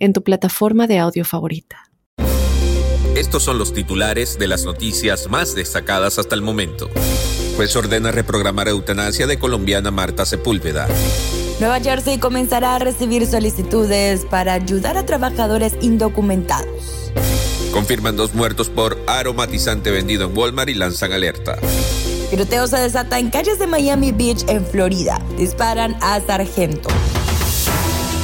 en tu plataforma de audio favorita. Estos son los titulares de las noticias más destacadas hasta el momento. Juez ordena reprogramar eutanasia de colombiana Marta Sepúlveda. Nueva Jersey comenzará a recibir solicitudes para ayudar a trabajadores indocumentados. Confirman dos muertos por aromatizante vendido en Walmart y lanzan alerta. Tiroteo se desata en calles de Miami Beach, en Florida. Disparan a sargento.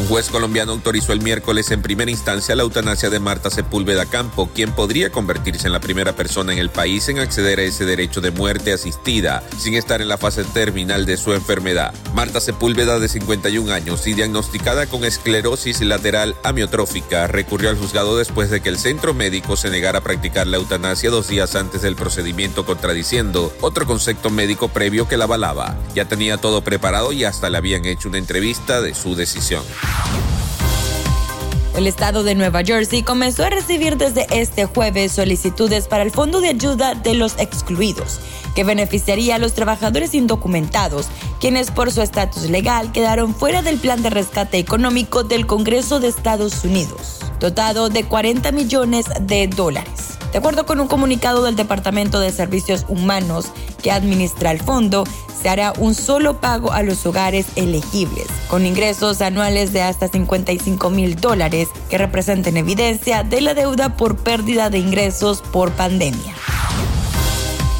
Un juez colombiano autorizó el miércoles en primera instancia la eutanasia de Marta Sepúlveda Campo, quien podría convertirse en la primera persona en el país en acceder a ese derecho de muerte asistida sin estar en la fase terminal de su enfermedad. Marta Sepúlveda, de 51 años y diagnosticada con esclerosis lateral amiotrófica, recurrió al juzgado después de que el centro médico se negara a practicar la eutanasia dos días antes del procedimiento, contradiciendo otro concepto médico previo que la avalaba. Ya tenía todo preparado y hasta le habían hecho una entrevista de su decisión. El estado de Nueva Jersey comenzó a recibir desde este jueves solicitudes para el Fondo de Ayuda de los Excluidos, que beneficiaría a los trabajadores indocumentados, quienes por su estatus legal quedaron fuera del plan de rescate económico del Congreso de Estados Unidos, dotado de 40 millones de dólares. De acuerdo con un comunicado del Departamento de Servicios Humanos que administra el fondo, se hará un solo pago a los hogares elegibles, con ingresos anuales de hasta 55 mil dólares, que representen evidencia de la deuda por pérdida de ingresos por pandemia.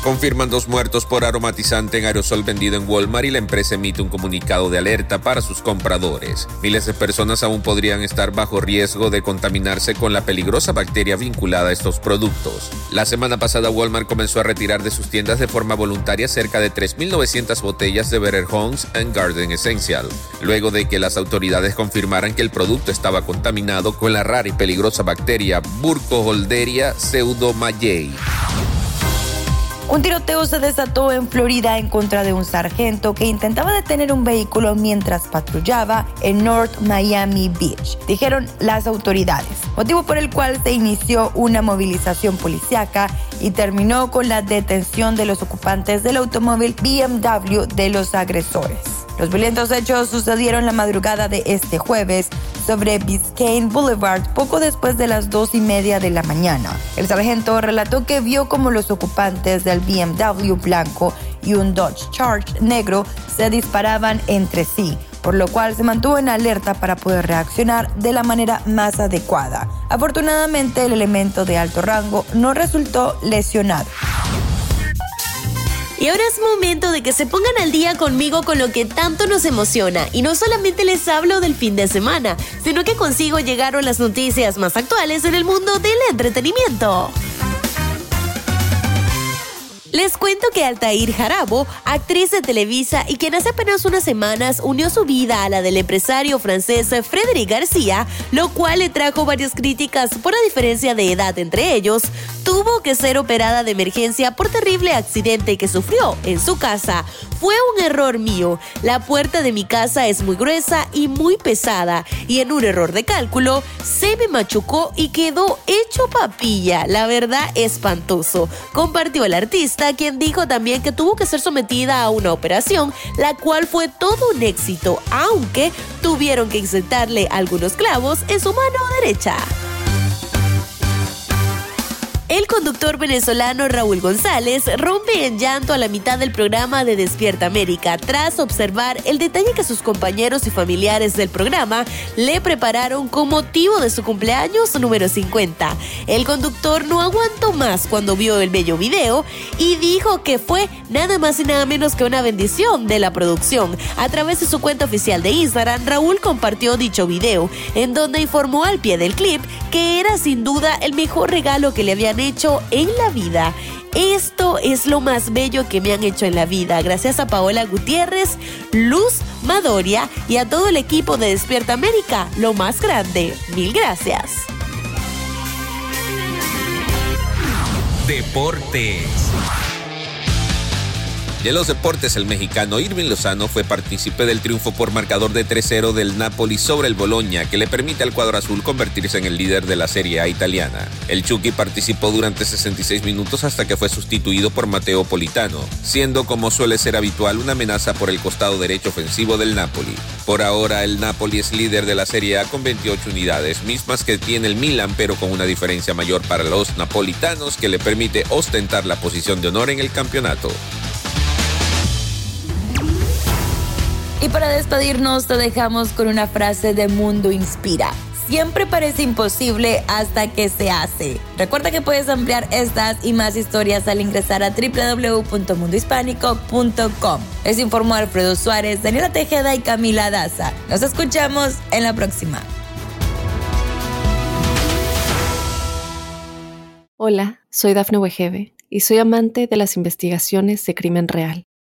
Confirman dos muertos por aromatizante en aerosol vendido en Walmart y la empresa emite un comunicado de alerta para sus compradores. Miles de personas aún podrían estar bajo riesgo de contaminarse con la peligrosa bacteria vinculada a estos productos. La semana pasada Walmart comenzó a retirar de sus tiendas de forma voluntaria cerca de 3.900 botellas de Better Homes and Garden Essential, luego de que las autoridades confirmaran que el producto estaba contaminado con la rara y peligrosa bacteria Burkholderia pseudomayei. Un tiroteo se desató en Florida en contra de un sargento que intentaba detener un vehículo mientras patrullaba en North Miami Beach, dijeron las autoridades, motivo por el cual se inició una movilización policíaca y terminó con la detención de los ocupantes del automóvil BMW de los agresores. Los violentos hechos sucedieron la madrugada de este jueves sobre Biscayne Boulevard poco después de las dos y media de la mañana. El sargento relató que vio como los ocupantes del BMW blanco y un Dodge Charge negro se disparaban entre sí, por lo cual se mantuvo en alerta para poder reaccionar de la manera más adecuada. Afortunadamente, el elemento de alto rango no resultó lesionado. Y ahora es momento de que se pongan al día conmigo con lo que tanto nos emociona. Y no solamente les hablo del fin de semana, sino que consigo llegar a las noticias más actuales en el mundo del entretenimiento. Les cuento que Altair Jarabo, actriz de Televisa y quien hace apenas unas semanas unió su vida a la del empresario francés Frédéric García, lo cual le trajo varias críticas por la diferencia de edad entre ellos, tuvo que ser operada de emergencia por terrible accidente que sufrió en su casa. Fue un error mío. La puerta de mi casa es muy gruesa y muy pesada y en un error de cálculo se me machucó y quedó hecho papilla. La verdad, espantoso. Compartió el artista, quien dijo también que tuvo que ser sometida a una operación, la cual fue todo un éxito, aunque tuvieron que insertarle algunos clavos en su mano derecha. El conductor venezolano Raúl González rompe en llanto a la mitad del programa de Despierta América tras observar el detalle que sus compañeros y familiares del programa le prepararon con motivo de su cumpleaños número 50. El conductor no aguantó más cuando vio el bello video y dijo que fue nada más y nada menos que una bendición de la producción. A través de su cuenta oficial de Instagram, Raúl compartió dicho video, en donde informó al pie del clip que era sin duda el mejor regalo que le habían hecho en la vida. Esto es lo más bello que me han hecho en la vida. Gracias a Paola Gutiérrez, Luz Madoria y a todo el equipo de Despierta América. Lo más grande. Mil gracias. Deportes. En los deportes, el mexicano Irving Lozano fue partícipe del triunfo por marcador de 3-0 del Napoli sobre el Bologna, que le permite al cuadro azul convertirse en el líder de la Serie A italiana. El Chucky participó durante 66 minutos hasta que fue sustituido por Mateo Politano, siendo como suele ser habitual una amenaza por el costado derecho ofensivo del Napoli. Por ahora, el Napoli es líder de la Serie A con 28 unidades, mismas que tiene el Milan, pero con una diferencia mayor para los napolitanos que le permite ostentar la posición de honor en el campeonato. Y para despedirnos te dejamos con una frase de Mundo Inspira. Siempre parece imposible hasta que se hace. Recuerda que puedes ampliar estas y más historias al ingresar a www.mundohispánico.com. Les informó Alfredo Suárez, Daniela Tejeda y Camila Daza. Nos escuchamos en la próxima. Hola, soy Dafne Wegebe y soy amante de las investigaciones de crimen real.